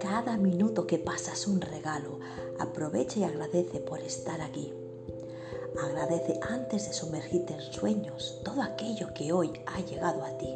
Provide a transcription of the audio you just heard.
Cada minuto que pasa es un regalo. Aprovecha y agradece por estar aquí. Agradece antes de sumergirte en sueños todo aquello que hoy ha llegado a ti.